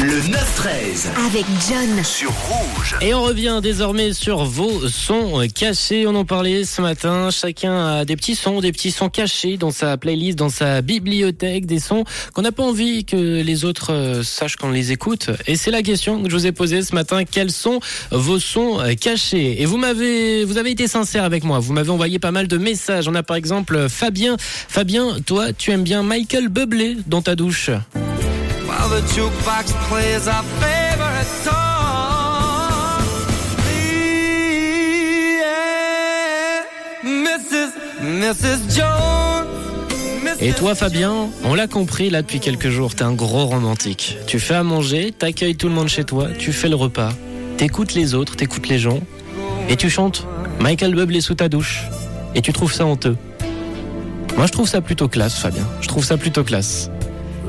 Le 9-13 avec John. sur Rouge. Et on revient désormais sur vos sons cachés. On en parlait ce matin. Chacun a des petits sons, des petits sons cachés dans sa playlist, dans sa bibliothèque, des sons qu'on n'a pas envie que les autres euh, sachent qu'on les écoute. Et c'est la question que je vous ai posée ce matin. Quels sont vos sons cachés? Et vous m'avez, vous avez été sincère avec moi. Vous m'avez envoyé pas mal de messages. On a par exemple Fabien. Fabien, toi, tu aimes bien Michael Bublé dans ta douche. Et toi Fabien, on l'a compris là depuis quelques jours, t'es un gros romantique. Tu fais à manger, t'accueilles tout le monde chez toi, tu fais le repas, t'écoutes les autres, t'écoutes les gens, et tu chantes Michael Bublé sous ta douche. Et tu trouves ça honteux. Moi je trouve ça plutôt classe Fabien, je trouve ça plutôt classe.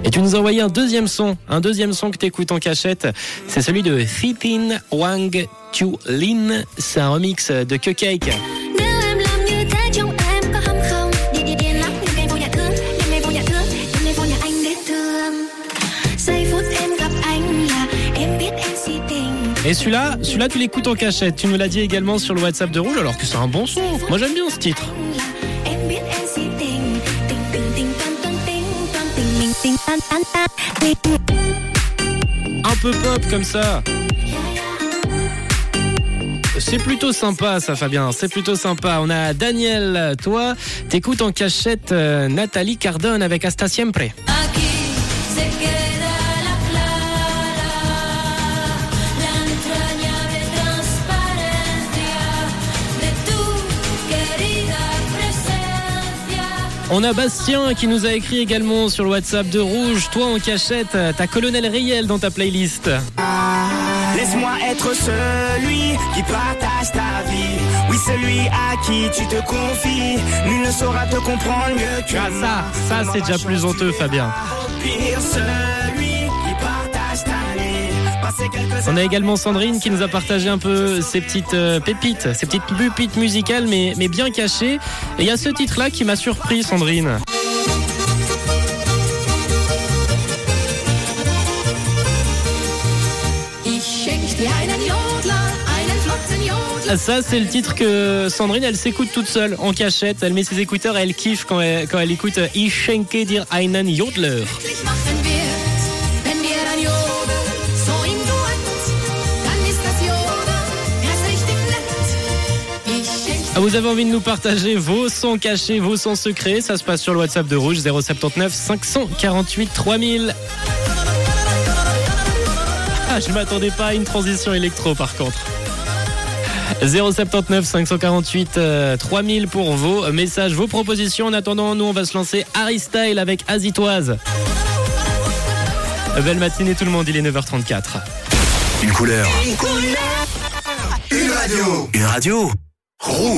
Et tu nous as envoyé un deuxième son, un deuxième son que t'écoutes en cachette, c'est celui de Thipin Wang Tu Lin, c'est un remix de Cupcake. Et celui-là, celui-là tu l'écoutes en cachette. Tu nous l'as dit également sur le WhatsApp de Rouge, alors que c'est un bon son. Moi j'aime bien ce titre. Un peu pop comme ça. C'est plutôt sympa ça Fabien, c'est plutôt sympa. On a Daniel, toi, t'écoutes en cachette euh, Nathalie Cardone avec Hasta Siempre. On a Bastien qui nous a écrit également sur le WhatsApp de Rouge. Toi en cachette, ta colonel réel dans ta playlist. Laisse-moi être celui qui partage ta vie. Oui, celui à qui tu te confies. Nul ne saura te comprendre mieux que Ah ça, ça c'est déjà plus honteux Fabien. Pire, celui On a également Sandrine qui nous a partagé un peu ses petites euh, pépites, ses petites pépites musicales mais, mais bien cachées. Et il y a ce titre-là qui m'a surpris Sandrine. Ça, c'est le titre que Sandrine, elle s'écoute toute seule, en cachette. Elle met ses écouteurs et elle kiffe quand elle, quand elle écoute Ich schenke dir einen Jodler. Vous avez envie de nous partager vos sons cachés, vos sons secrets? Ça se passe sur le WhatsApp de Rouge 079 548 3000. Ah, je m'attendais pas à une transition électro par contre. 079 548 euh, 3000 pour vos messages, vos propositions. En attendant, nous on va se lancer Harry Style avec Azitoise. Belle matinée tout le monde, il est 9h34. Une couleur. Une radio. Une radio. Rouge.